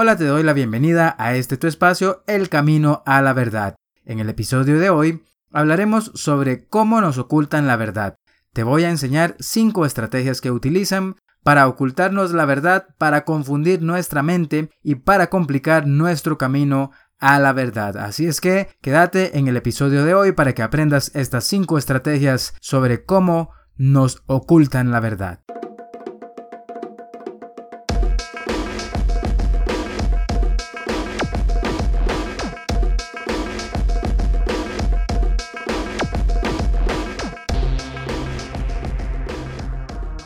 Hola, te doy la bienvenida a este tu espacio, El Camino a la Verdad. En el episodio de hoy hablaremos sobre cómo nos ocultan la verdad. Te voy a enseñar cinco estrategias que utilizan para ocultarnos la verdad, para confundir nuestra mente y para complicar nuestro camino a la verdad. Así es que quédate en el episodio de hoy para que aprendas estas cinco estrategias sobre cómo nos ocultan la verdad.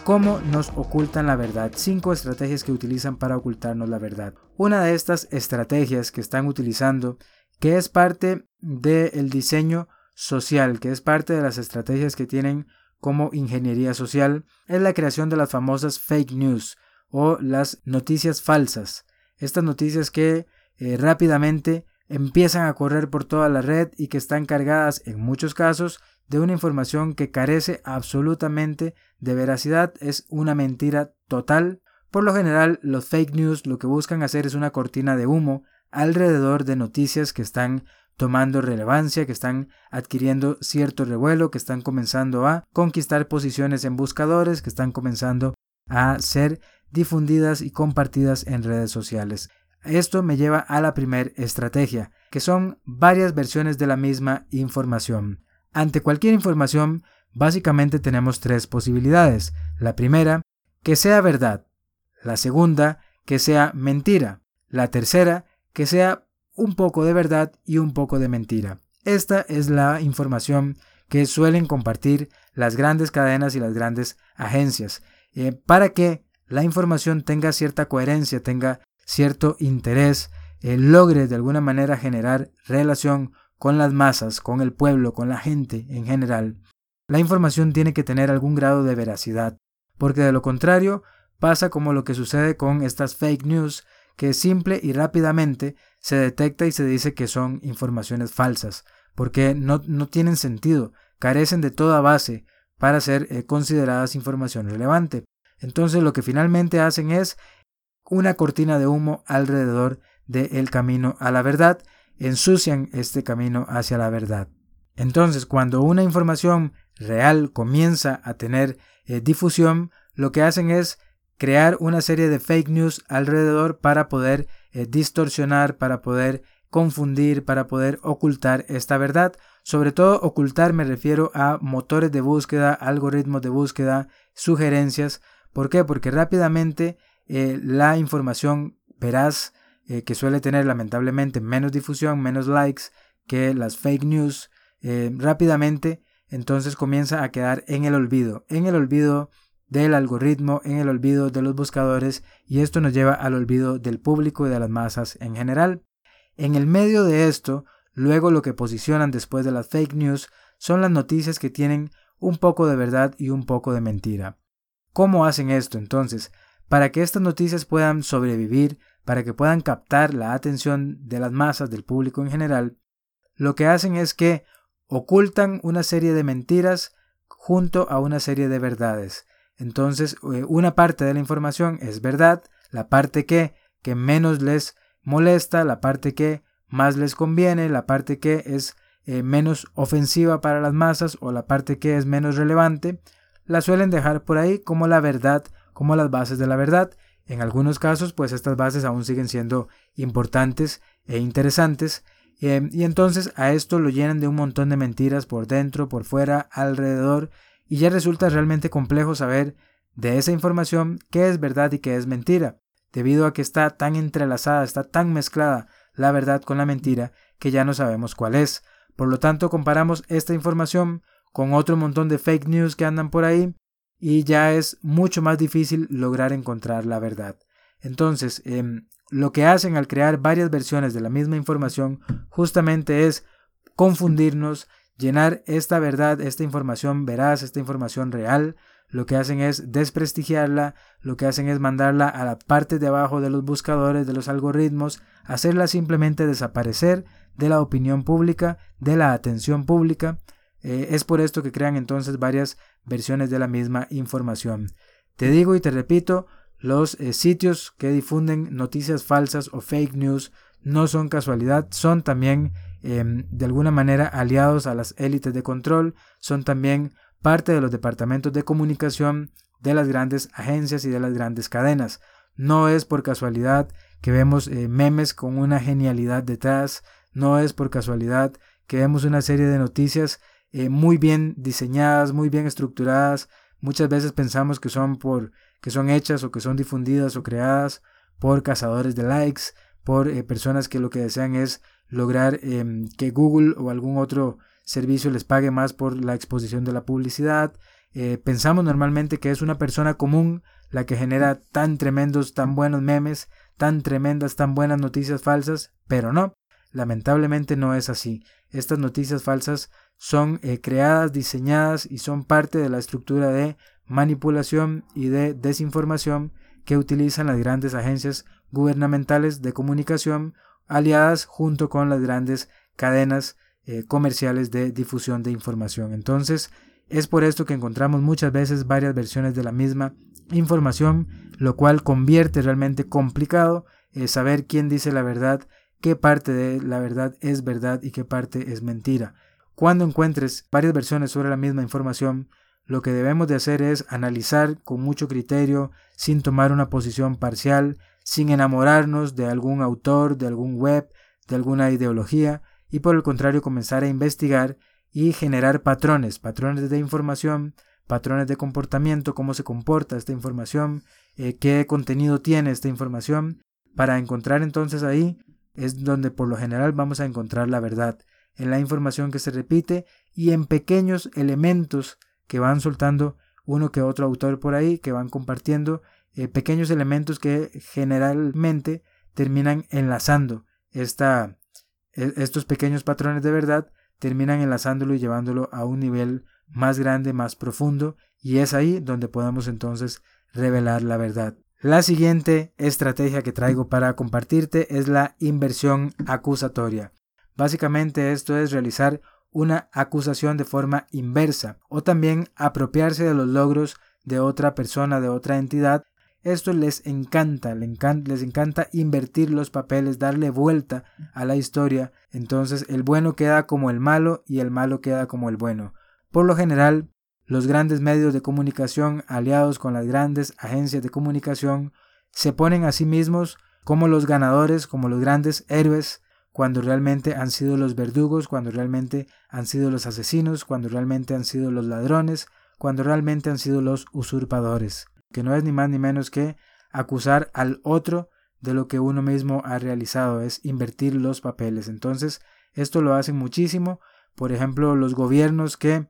¿Cómo nos ocultan la verdad? Cinco estrategias que utilizan para ocultarnos la verdad. Una de estas estrategias que están utilizando, que es parte del diseño social, que es parte de las estrategias que tienen como ingeniería social, es la creación de las famosas fake news o las noticias falsas. Estas noticias que eh, rápidamente empiezan a correr por toda la red y que están cargadas en muchos casos de una información que carece absolutamente de veracidad, es una mentira total. Por lo general, los fake news lo que buscan hacer es una cortina de humo alrededor de noticias que están tomando relevancia, que están adquiriendo cierto revuelo, que están comenzando a conquistar posiciones en buscadores, que están comenzando a ser difundidas y compartidas en redes sociales. Esto me lleva a la primera estrategia, que son varias versiones de la misma información. Ante cualquier información, básicamente tenemos tres posibilidades. La primera, que sea verdad. La segunda, que sea mentira. La tercera, que sea un poco de verdad y un poco de mentira. Esta es la información que suelen compartir las grandes cadenas y las grandes agencias eh, para que la información tenga cierta coherencia, tenga cierto interés, eh, logre de alguna manera generar relación con las masas, con el pueblo, con la gente en general, la información tiene que tener algún grado de veracidad, porque de lo contrario pasa como lo que sucede con estas fake news, que simple y rápidamente se detecta y se dice que son informaciones falsas, porque no, no tienen sentido, carecen de toda base para ser eh, consideradas información relevante. Entonces lo que finalmente hacen es una cortina de humo alrededor del camino a la verdad ensucian este camino hacia la verdad. Entonces, cuando una información real comienza a tener eh, difusión, lo que hacen es crear una serie de fake news alrededor para poder eh, distorsionar, para poder confundir, para poder ocultar esta verdad. Sobre todo ocultar me refiero a motores de búsqueda, algoritmos de búsqueda, sugerencias. ¿Por qué? Porque rápidamente eh, la información veraz eh, que suele tener lamentablemente menos difusión, menos likes que las fake news, eh, rápidamente entonces comienza a quedar en el olvido, en el olvido del algoritmo, en el olvido de los buscadores y esto nos lleva al olvido del público y de las masas en general. En el medio de esto, luego lo que posicionan después de las fake news son las noticias que tienen un poco de verdad y un poco de mentira. ¿Cómo hacen esto entonces? Para que estas noticias puedan sobrevivir, para que puedan captar la atención de las masas, del público en general, lo que hacen es que ocultan una serie de mentiras junto a una serie de verdades. Entonces, eh, una parte de la información es verdad, la parte que, que menos les molesta, la parte que más les conviene, la parte que es eh, menos ofensiva para las masas o la parte que es menos relevante, la suelen dejar por ahí como la verdad, como las bases de la verdad, en algunos casos, pues estas bases aún siguen siendo importantes e interesantes. Eh, y entonces a esto lo llenan de un montón de mentiras por dentro, por fuera, alrededor. Y ya resulta realmente complejo saber de esa información qué es verdad y qué es mentira. Debido a que está tan entrelazada, está tan mezclada la verdad con la mentira, que ya no sabemos cuál es. Por lo tanto, comparamos esta información con otro montón de fake news que andan por ahí y ya es mucho más difícil lograr encontrar la verdad. Entonces, em, lo que hacen al crear varias versiones de la misma información justamente es confundirnos, llenar esta verdad, esta información veraz, esta información real, lo que hacen es desprestigiarla, lo que hacen es mandarla a la parte de abajo de los buscadores, de los algoritmos, hacerla simplemente desaparecer de la opinión pública, de la atención pública, eh, es por esto que crean entonces varias versiones de la misma información. Te digo y te repito, los eh, sitios que difunden noticias falsas o fake news no son casualidad, son también em, de alguna manera aliados a las élites de control, son también parte de los departamentos de comunicación de las grandes agencias y de las grandes cadenas. No es por casualidad que vemos eh, memes con una genialidad detrás, no es por casualidad que vemos una serie de noticias eh, muy bien diseñadas, muy bien estructuradas. Muchas veces pensamos que son por que son hechas o que son difundidas o creadas por cazadores de likes, por eh, personas que lo que desean es lograr em, que Google o algún otro servicio les pague más por la exposición de la publicidad. Eh, pensamos normalmente que es una persona común la que genera tan tremendos, tan buenos memes, tan tremendas, tan buenas noticias falsas, pero no, lamentablemente no es así. Estas noticias falsas son eh, creadas, diseñadas y son parte de la estructura de manipulación y de desinformación que utilizan las grandes agencias gubernamentales de comunicación aliadas junto con las grandes cadenas eh, comerciales de difusión de información. Entonces, es por esto que encontramos muchas veces varias versiones de la misma información, lo cual convierte realmente complicado eh, saber quién dice la verdad, qué parte de la verdad es verdad y qué parte es mentira. Cuando encuentres varias versiones sobre la misma información, lo que debemos de hacer es analizar con mucho criterio, sin tomar una posición parcial, sin enamorarnos de algún autor, de algún web, de alguna ideología, y por el contrario comenzar a investigar y generar patrones, patrones de información, patrones de comportamiento, cómo se comporta esta información, eh, qué contenido tiene esta información, para encontrar entonces ahí es donde por lo general vamos a encontrar la verdad, en la información que se repite y en pequeños elementos que van soltando uno que otro autor por ahí, que van compartiendo eh, pequeños elementos que generalmente terminan enlazando esta, e, estos pequeños patrones de verdad terminan enlazándolo y llevándolo a un nivel más grande, más profundo, y es ahí donde podemos entonces revelar la verdad. La siguiente estrategia que traigo para compartirte es la inversión acusatoria. Básicamente esto es realizar una acusación de forma inversa o también apropiarse de los logros de otra persona, de otra entidad esto les encanta, les encanta invertir los papeles, darle vuelta a la historia, entonces el bueno queda como el malo y el malo queda como el bueno. Por lo general, los grandes medios de comunicación aliados con las grandes agencias de comunicación se ponen a sí mismos como los ganadores, como los grandes héroes, cuando realmente han sido los verdugos, cuando realmente han sido los asesinos, cuando realmente han sido los ladrones, cuando realmente han sido los usurpadores que no es ni más ni menos que acusar al otro de lo que uno mismo ha realizado, es invertir los papeles. Entonces, esto lo hacen muchísimo. Por ejemplo, los gobiernos que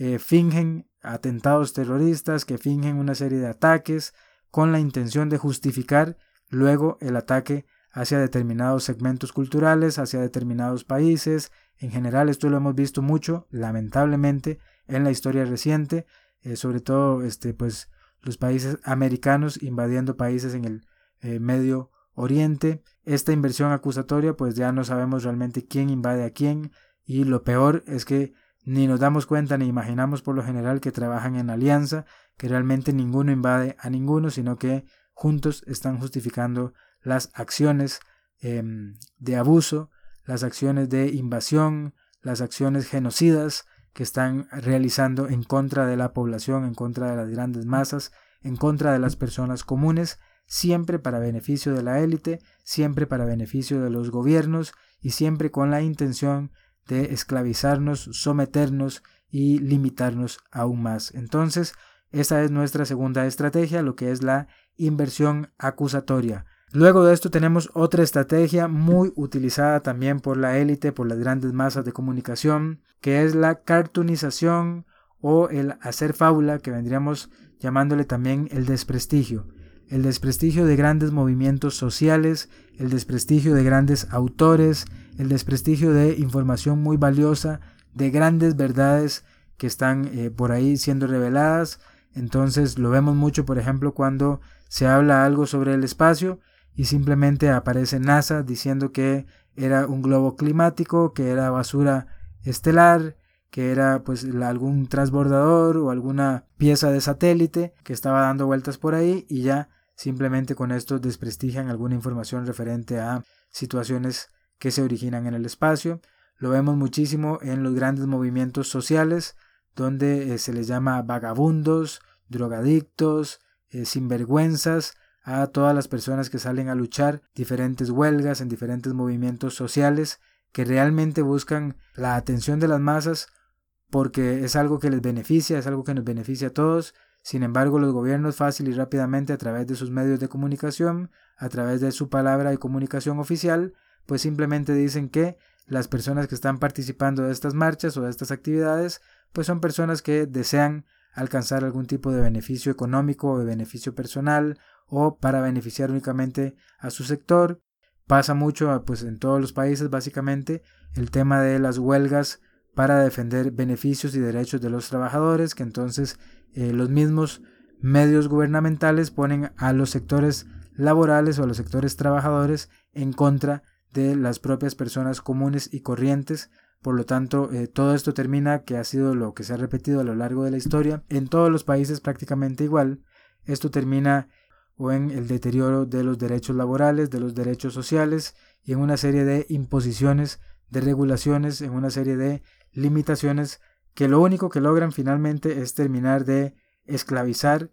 eh, fingen atentados terroristas, que fingen una serie de ataques con la intención de justificar luego el ataque hacia determinados segmentos culturales, hacia determinados países. En general, esto lo hemos visto mucho, lamentablemente, en la historia reciente, eh, sobre todo, este, pues, los países americanos invadiendo países en el eh, Medio Oriente. Esta inversión acusatoria pues ya no sabemos realmente quién invade a quién y lo peor es que ni nos damos cuenta ni imaginamos por lo general que trabajan en alianza, que realmente ninguno invade a ninguno, sino que juntos están justificando las acciones em, de abuso, las acciones de invasión, las acciones genocidas que están realizando en contra de la población, en contra de las grandes masas, en contra de las personas comunes, siempre para beneficio de la élite, siempre para beneficio de los gobiernos y siempre con la intención de esclavizarnos, someternos y limitarnos aún más. Entonces, esa es nuestra segunda estrategia, lo que es la inversión acusatoria. Luego de esto tenemos otra estrategia muy utilizada también por la élite, por las grandes masas de comunicación, que es la cartunización o el hacer fábula, que vendríamos llamándole también el desprestigio. El desprestigio de grandes movimientos sociales, el desprestigio de grandes autores, el desprestigio de información muy valiosa, de grandes verdades que están eh, por ahí siendo reveladas. Entonces lo vemos mucho, por ejemplo, cuando se habla algo sobre el espacio y simplemente aparece NASA diciendo que era un globo climático, que era basura estelar, que era pues algún transbordador o alguna pieza de satélite que estaba dando vueltas por ahí y ya simplemente con esto desprestigian alguna información referente a situaciones que se originan en el espacio. Lo vemos muchísimo en los grandes movimientos sociales, donde eh, se les llama vagabundos, drogadictos, eh, sinvergüenzas a todas las personas que salen a luchar diferentes huelgas en diferentes movimientos sociales que realmente buscan la atención de las masas porque es algo que les beneficia, es algo que nos beneficia a todos. Sin embargo, los gobiernos fácil y rápidamente a través de sus medios de comunicación, a través de su palabra de comunicación oficial, pues simplemente dicen que las personas que están participando de estas marchas o de estas actividades, pues son personas que desean alcanzar algún tipo de beneficio económico o de beneficio personal o para beneficiar únicamente a su sector. Pasa mucho pues en todos los países básicamente el tema de las huelgas para defender beneficios y derechos de los trabajadores, que entonces eh, los mismos medios gubernamentales ponen a los sectores laborales o a los sectores trabajadores en contra de las propias personas comunes y corrientes. Por lo tanto, eh, todo esto termina, que ha sido lo que se ha repetido a lo largo de la historia, en todos los países prácticamente igual. Esto termina o en el deterioro de los derechos laborales, de los derechos sociales y en una serie de imposiciones, de regulaciones, en una serie de limitaciones que lo único que logran finalmente es terminar de esclavizar,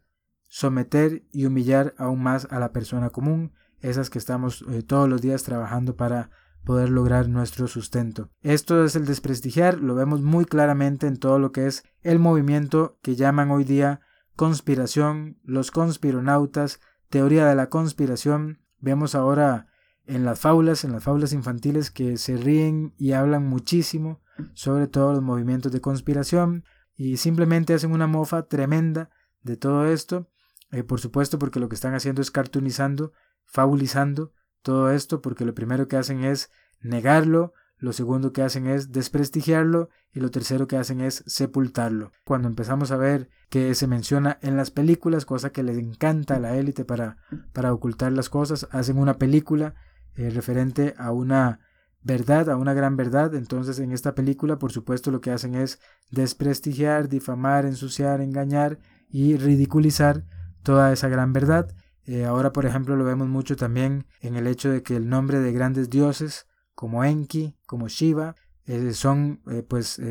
someter y humillar aún más a la persona común, esas que estamos eh, todos los días trabajando para poder lograr nuestro sustento. Esto es el desprestigiar, lo vemos muy claramente en todo lo que es el movimiento que llaman hoy día conspiración, los conspironautas, teoría de la conspiración. Vemos ahora en las fábulas, en las fábulas infantiles que se ríen y hablan muchísimo sobre todos los movimientos de conspiración y simplemente hacen una mofa tremenda de todo esto, eh, por supuesto porque lo que están haciendo es cartoonizando, fabulizando todo esto, porque lo primero que hacen es negarlo, lo segundo que hacen es desprestigiarlo y lo tercero que hacen es sepultarlo. Cuando empezamos a ver que se menciona en las películas, cosa que les encanta a la élite para, para ocultar las cosas, hacen una película eh, referente a una verdad, a una gran verdad. Entonces en esta película, por supuesto, lo que hacen es desprestigiar, difamar, ensuciar, engañar y ridiculizar toda esa gran verdad. Eh, ahora, por ejemplo, lo vemos mucho también en el hecho de que el nombre de grandes dioses como Enki, como Shiva, eh, son, pues,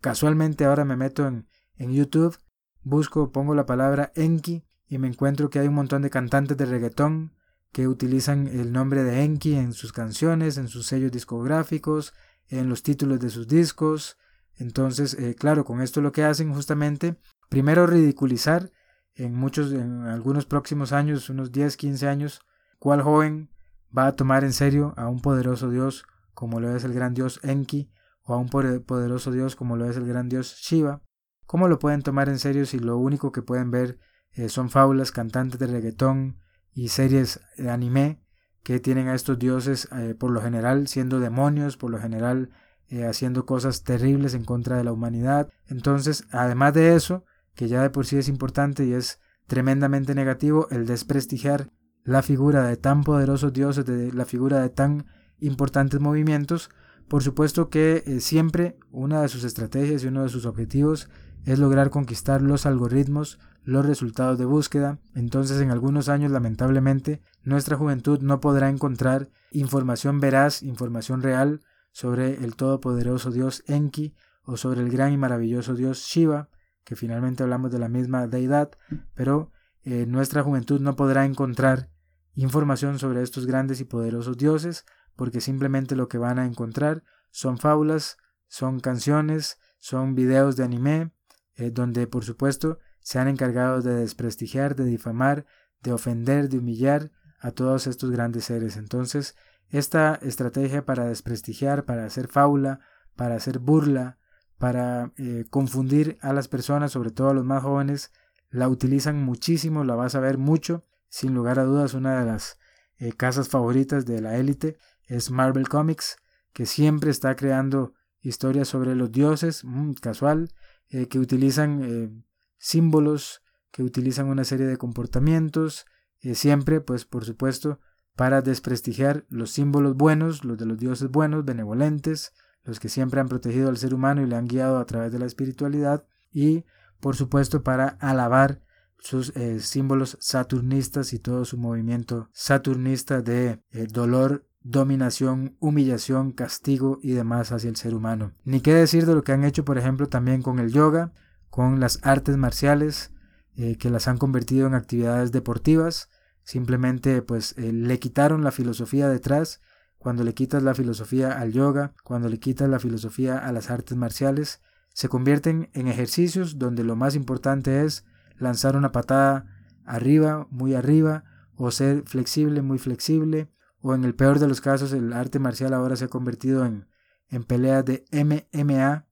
casualmente ahora me meto en, en YouTube, busco, pongo la palabra Enki y me encuentro que hay un montón de cantantes de reggaetón que utilizan el nombre de Enki en sus canciones, en sus sellos discográficos, en los títulos de sus discos. Entonces, eh, claro, con esto lo que hacen justamente, primero ridiculizar en muchos, en algunos próximos años, unos 10, 15 años, cuál joven va a tomar en serio a un poderoso Dios como lo es el gran Dios Enki o a un poderoso Dios como lo es el gran Dios Shiva. ¿Cómo lo pueden tomar en serio si lo único que pueden ver eh, son fábulas, cantantes de reggaetón, y series de anime que tienen a estos dioses eh, por lo general siendo demonios, por lo general eh, haciendo cosas terribles en contra de la humanidad. Entonces, además de eso, que ya de por sí es importante y es tremendamente negativo, el desprestigiar la figura de tan poderosos dioses, de la figura de tan importantes movimientos, por supuesto que eh, siempre una de sus estrategias y uno de sus objetivos es lograr conquistar los algoritmos, los resultados de búsqueda, entonces en algunos años lamentablemente nuestra juventud no podrá encontrar información veraz, información real sobre el todopoderoso dios Enki o sobre el gran y maravilloso dios Shiva, que finalmente hablamos de la misma deidad, pero eh, nuestra juventud no podrá encontrar información sobre estos grandes y poderosos dioses, porque simplemente lo que van a encontrar son fábulas, son canciones, son videos de anime, eh, donde por supuesto se han encargado de desprestigiar, de difamar, de ofender, de humillar a todos estos grandes seres. Entonces, esta estrategia para desprestigiar, para hacer fábula, para hacer burla, para eh, confundir a las personas, sobre todo a los más jóvenes, la utilizan muchísimo, la vas a ver mucho. Sin lugar a dudas, una de las eh, casas favoritas de la élite es Marvel Comics, que siempre está creando historias sobre los dioses, mm, casual, eh, que utilizan símbolos, que utilizan una serie de comportamientos, eh, siempre, pues por supuesto, para desprestigiar los símbolos buenos, los de los dioses buenos, benevolentes, los que siempre han protegido al ser humano y le han guiado a través de la espiritualidad, y por supuesto para alabar sus eh, símbolos saturnistas y todo su movimiento saturnista de eh, dolor, dominación, humillación, castigo y demás hacia el ser humano. Ni qué decir de lo que han hecho, por ejemplo, también con el yoga, con las artes marciales, eh, que las han convertido en actividades deportivas. Simplemente pues le quitaron la filosofía detrás. Cuando le quitas la filosofía al yoga, cuando le quitas la filosofía a las artes marciales, se convierten en ejercicios donde lo más importante es lanzar una patada arriba, muy arriba, o ser flexible, muy flexible, o en el peor de los casos el arte marcial ahora se ha convertido en, en peleas de MMA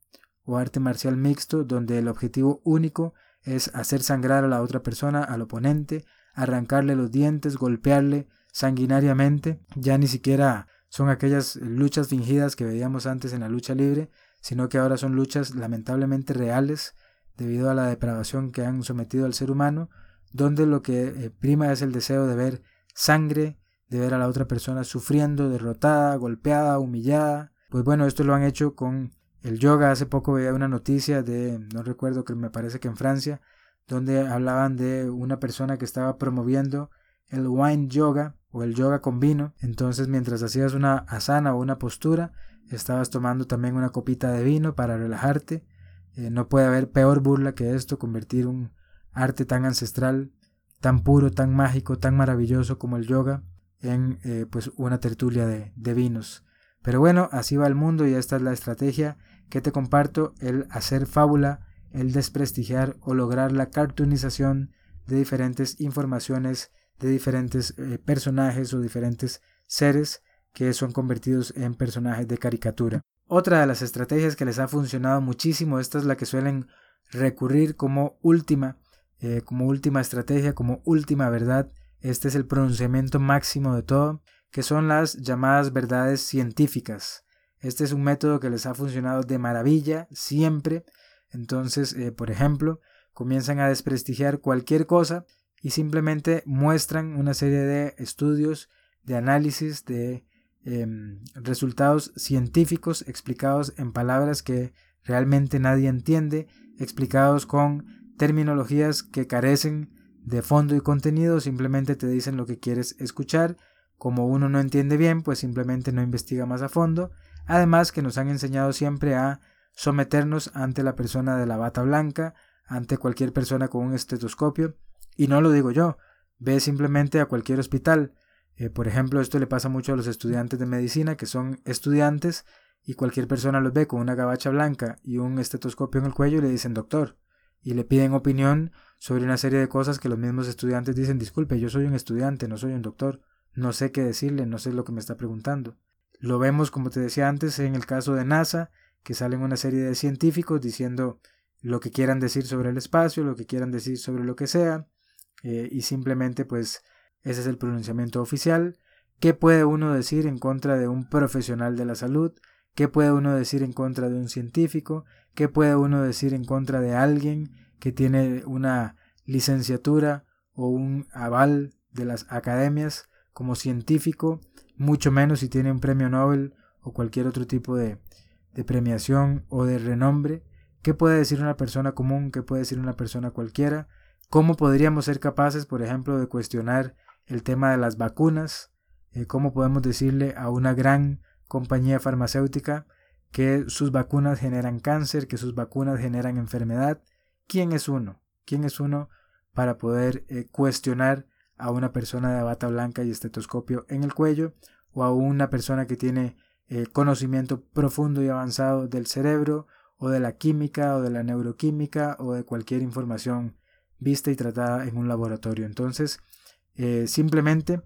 o arte marcial mixto, donde el objetivo único es hacer sangrar a la otra persona, al oponente, arrancarle los dientes, golpearle sanguinariamente, ya ni siquiera son aquellas luchas fingidas que veíamos antes en la lucha libre, sino que ahora son luchas lamentablemente reales debido a la depravación que han sometido al ser humano, donde lo que eh, prima es el deseo de ver sangre, de ver a la otra persona sufriendo, derrotada, golpeada, humillada. Pues bueno, esto lo han hecho con el yoga. Hace poco veía una noticia de, no recuerdo que me parece que en Francia, donde hablaban de una persona que estaba promoviendo el wine yoga o el yoga con vino. Entonces, mientras hacías una asana o una postura, estabas tomando también una copita de vino para relajarte eh, no puede haber peor burla que esto, convertir un arte tan ancestral, tan puro, tan mágico, tan maravilloso como el yoga en eh, pues una tertulia de, de vinos. Pero bueno, así va el mundo y esta es la estrategia que te comparto, el hacer fábula, el desprestigiar o lograr la cartoonización de diferentes informaciones, de diferentes eh, personajes o diferentes seres que son convertidos en personajes de caricatura. Otra de las estrategias que les ha funcionado muchísimo, esta es la que suelen recurrir como última, eh, como última estrategia, como última verdad. Este es el pronunciamiento máximo de todo, que son las llamadas verdades científicas. Este es un método que les ha funcionado de maravilla siempre. Entonces, eh, por ejemplo, comienzan a desprestigiar cualquier cosa y simplemente muestran una serie de estudios, de análisis, de Em, resultados científicos explicados en palabras que realmente nadie entiende, explicados con terminologías que carecen de fondo y contenido, simplemente te dicen lo que quieres escuchar. Como uno no entiende bien, pues simplemente no investiga más a fondo. Además que nos han enseñado siempre a someternos ante la persona de la bata blanca, ante cualquier persona con un estetoscopio. Y no lo digo yo, ve simplemente a cualquier hospital, eh, por ejemplo, esto le pasa mucho a los estudiantes de medicina, que son estudiantes y cualquier persona los ve con una gabacha blanca y un estetoscopio en el cuello y le dicen doctor y le piden opinión sobre una serie de cosas que los mismos estudiantes dicen disculpe, yo soy un estudiante, no soy un doctor, no sé qué decirle, no sé lo que me está preguntando. Lo vemos, como te decía antes, en el caso de NASA, que salen una serie de científicos diciendo lo que quieran decir sobre el espacio, lo que quieran decir sobre lo que sea, eh, y simplemente pues ese es el pronunciamiento oficial. ¿Qué puede uno decir en contra de un profesional de la salud? ¿Qué puede uno decir en contra de un científico? ¿Qué puede uno decir en contra de alguien que tiene una licenciatura o un aval de las academias como científico? Mucho menos si tiene un premio Nobel o cualquier otro tipo de, de premiación o de renombre. ¿Qué puede decir una persona común? ¿Qué puede decir una persona cualquiera? ¿Cómo podríamos ser capaces, por ejemplo, de cuestionar el tema de las vacunas, eh, cómo podemos decirle a una gran compañía farmacéutica que sus vacunas generan cáncer, que sus vacunas generan enfermedad. ¿Quién es uno? ¿Quién es uno para poder eh, cuestionar a una persona de bata blanca y estetoscopio en el cuello o a una persona que tiene eh, conocimiento profundo y avanzado del cerebro o de la química o de la neuroquímica o de cualquier información vista y tratada en un laboratorio? Entonces, eh, simplemente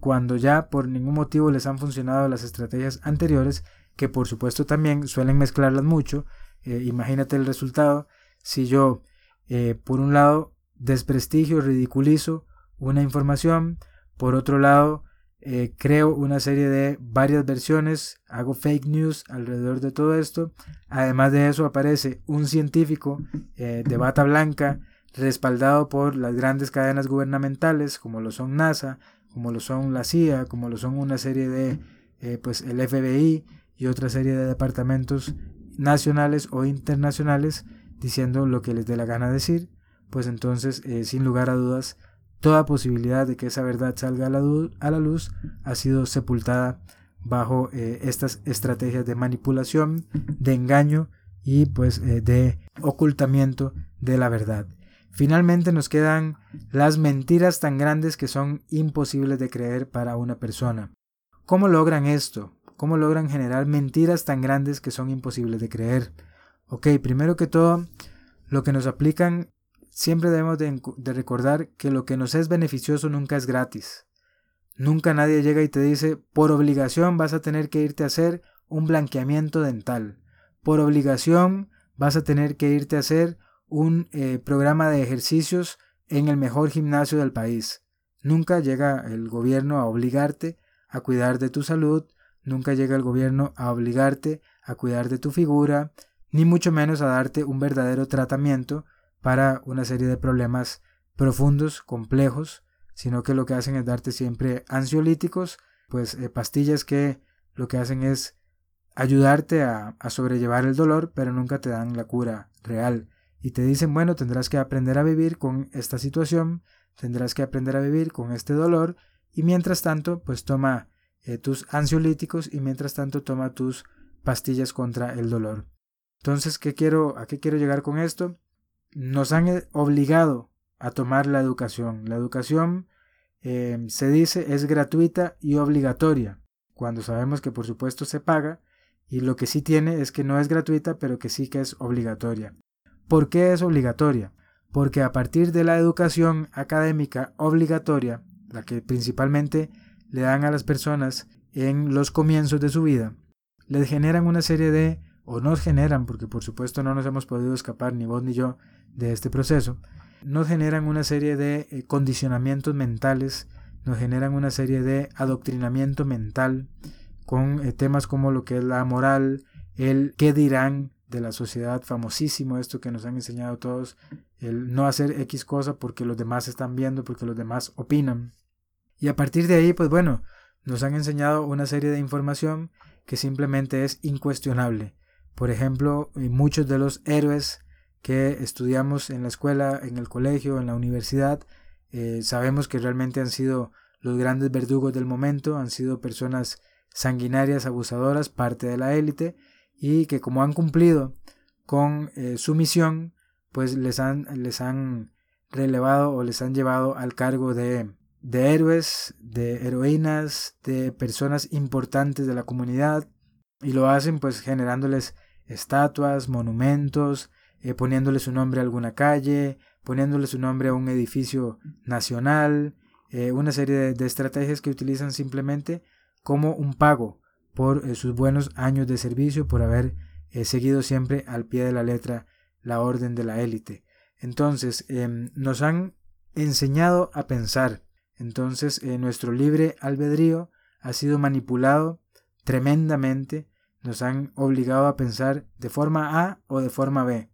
cuando ya por ningún motivo les han funcionado las estrategias anteriores, que por supuesto también suelen mezclarlas mucho, eh, imagínate el resultado si yo por un lado desprestigio, ridiculizo una información, por otro lado creo una serie de varias versiones, hago fake news alrededor de todo esto, además de eso aparece un científico de bata blanca, respaldado por las grandes cadenas gubernamentales como lo son NASA, como lo son la CIA, como lo son una serie de, eh, pues el FBI y otra serie de departamentos nacionales o internacionales diciendo lo que les dé la gana decir, pues entonces, eh, sin lugar a dudas, toda posibilidad de que esa verdad salga a la, luz ha sido sepultada bajo eh, estas estrategias de manipulación, de engaño y pues eh, de ocultamiento de la verdad. Finalmente nos quedan las mentiras tan grandes que son imposibles de creer para una persona. ¿Cómo logran esto? ¿Cómo logran generar mentiras tan grandes que son imposibles de creer? Ok, primero que todo, lo que nos aplican, siempre debemos de, recordar que lo que nos es beneficioso nunca es gratis. Nunca nadie llega y te dice, por obligación vas a tener que irte a hacer un blanqueamiento dental. Por obligación vas a tener que irte a hacer un eh, programa de ejercicios en el mejor gimnasio del país. Nunca llega el gobierno a obligarte a cuidar de tu salud, nunca llega el gobierno a obligarte a cuidar de tu figura, ni mucho menos a darte un verdadero tratamiento para una serie de problemas profundos, complejos, sino que lo que hacen es darte siempre ansiolíticos, pues eh, pastillas que lo que hacen es ayudarte a, sobrellevar el dolor, pero nunca te dan la cura real. Y te dicen, bueno, tendrás que aprender a vivir con esta situación, tendrás que aprender a vivir con este dolor, y mientras tanto, pues toma eh, tus ansiolíticos y mientras tanto toma tus pastillas contra el dolor. Entonces, ¿qué quiero, ¿a qué quiero llegar con esto? Nos han eh, obligado a tomar la educación. La educación eh, se dice es gratuita y obligatoria, cuando sabemos que por supuesto se paga y lo que sí tiene es que no es gratuita, pero que sí que es obligatoria. ¿Por qué es obligatoria? Porque a partir de la educación académica obligatoria, la que principalmente le dan a las personas en los comienzos de su vida, les generan una serie de, o nos generan, porque por supuesto no nos hemos podido escapar ni vos ni yo de este proceso, nos generan una serie de eh, condicionamientos mentales, nos generan una serie de adoctrinamiento mental con eh, temas como lo que es la moral, el qué dirán de la sociedad, famosísimo esto que nos han enseñado todos, el no hacer X cosa porque los demás están viendo, porque los demás opinan. Y a partir de ahí, pues bueno, nos han enseñado una serie de información que simplemente es incuestionable. Por ejemplo, eh, muchos de los héroes que estudiamos en la escuela, en el colegio, en la universidad, eh, sabemos que realmente han sido los grandes verdugos del momento, han sido personas sanguinarias, abusadoras, parte de la élite, y que como han cumplido con eh, su misión, pues les han, les han relevado o les han llevado al cargo de, de héroes, de heroínas, de personas importantes de la comunidad, y lo hacen pues generándoles estatuas, monumentos, eh, poniéndole su nombre a alguna calle, poniéndole su nombre a un edificio nacional, eh, una serie de, estrategias que utilizan simplemente como un pago por eh, sus buenos años de servicio, por haber seguido siempre al pie de la letra la orden de la élite. Entonces, em, nos han enseñado a pensar. Entonces, nuestro libre albedrío ha sido manipulado tremendamente. Nos han obligado a pensar de forma A o de forma B.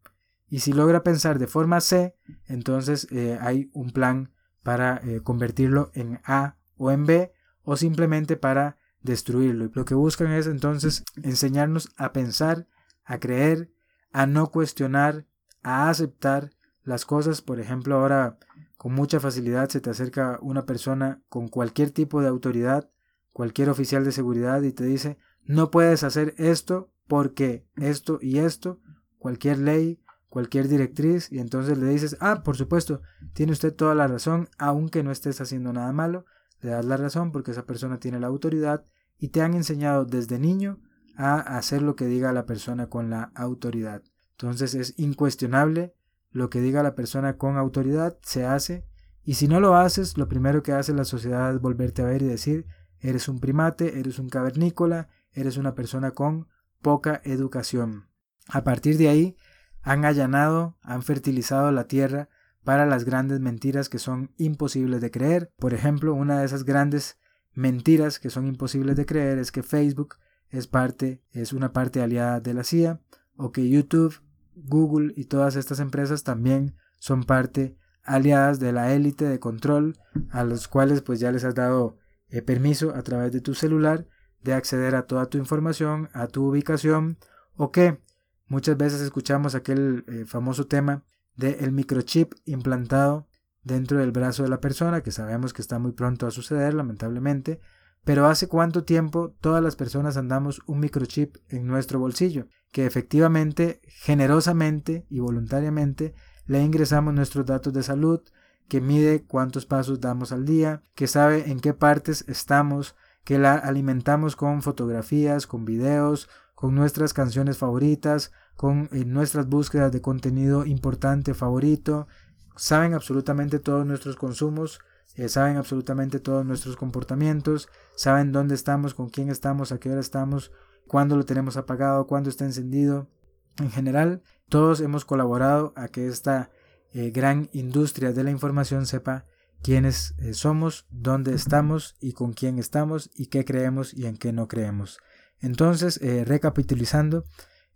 Y si logra pensar de forma C, entonces eh, hay un plan para eh, convertirlo en A o en B o simplemente para destruirlo. Y lo que buscan es entonces enseñarnos a pensar, a creer, a no cuestionar, a aceptar las cosas. Por ejemplo, ahora con mucha facilidad se te acerca una persona con cualquier tipo de autoridad, cualquier oficial de seguridad y te dice, no puedes hacer esto porque esto y esto, cualquier ley, cualquier directriz y entonces le dices, ah, por supuesto, tiene usted toda la razón, aunque no estés haciendo nada malo, le das la razón porque esa persona tiene la autoridad y te han enseñado desde niño a hacer lo que diga la persona con la autoridad. Entonces es incuestionable lo que diga la persona con autoridad, se hace, y si no lo haces, lo primero que hace la sociedad es volverte a ver y decir, eres un primate, eres un cavernícola, eres una persona con poca educación. A partir de ahí, han allanado, han fertilizado la tierra para las grandes mentiras que son imposibles de creer. Por ejemplo, una de esas grandes mentiras que son imposibles de creer es que Facebook es parte, es una parte aliada de la CIA, o que YouTube, Google y todas estas empresas también son parte aliadas de la élite de control, a los cuales pues ya les has dado eh, permiso a través de tu celular de acceder a toda tu información, a tu ubicación, o que Muchas veces escuchamos aquel eh, famoso tema del microchip implantado dentro del brazo de la persona, que sabemos que está muy pronto a suceder, lamentablemente, pero ¿hace cuánto tiempo todas las personas andamos un microchip en nuestro bolsillo? Que efectivamente, generosamente y voluntariamente le ingresamos nuestros datos de salud, que mide cuántos pasos damos al día, que sabe en qué partes estamos, que la alimentamos con fotografías, con videos, con nuestras canciones favoritas, con eh, nuestras búsquedas de contenido importante favorito, saben absolutamente todos nuestros consumos, eh, saben absolutamente todos nuestros comportamientos, saben dónde estamos, con quién estamos, a qué hora estamos, cuándo lo tenemos apagado, cuándo está encendido. En general, todos hemos colaborado a que esta eh, gran industria de la información sepa quiénes eh, somos, dónde estamos y con quién estamos y qué creemos y en qué no creemos. Entonces, recapitulizando,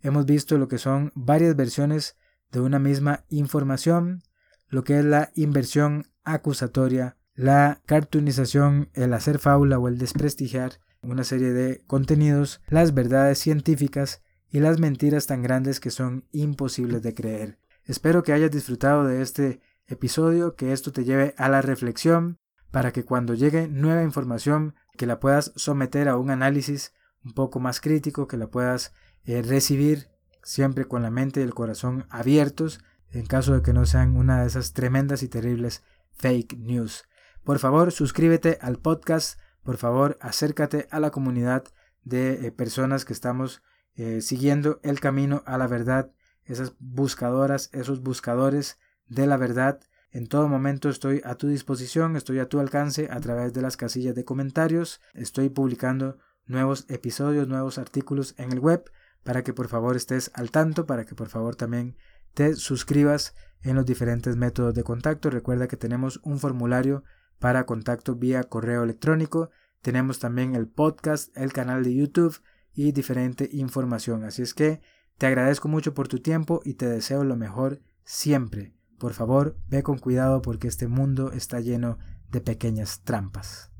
hemos visto lo que son varias versiones de una misma información, lo que es la inversión acusatoria, la cartoonización, el hacer fábula o el desprestigiar una serie de contenidos, las verdades científicas y las mentiras tan grandes que son imposibles de creer. Espero que hayas disfrutado de este episodio, que esto te lleve a la reflexión para que cuando llegue nueva información que la puedas someter a un análisis un poco más crítico, que la puedas eh, recibir siempre con la mente y el corazón abiertos en caso de que no sean una de esas tremendas y terribles fake news. Por favor, suscríbete al podcast, por favor, acércate a la comunidad de eh, personas que estamos eh, siguiendo el camino a la verdad, esas buscadoras, esos buscadores de la verdad. En todo momento estoy a tu disposición, estoy a tu alcance a través de las casillas de comentarios, estoy publicando nuevos episodios, nuevos artículos en el web para que por favor estés al tanto, para que por favor también te suscribas en los diferentes métodos de contacto. Recuerda que tenemos un formulario para contacto vía correo electrónico. Tenemos también el podcast, el canal de YouTube y diferente información. Así es que te agradezco mucho por tu tiempo y te deseo lo mejor siempre. Por favor, ve con cuidado porque este mundo está lleno de pequeñas trampas.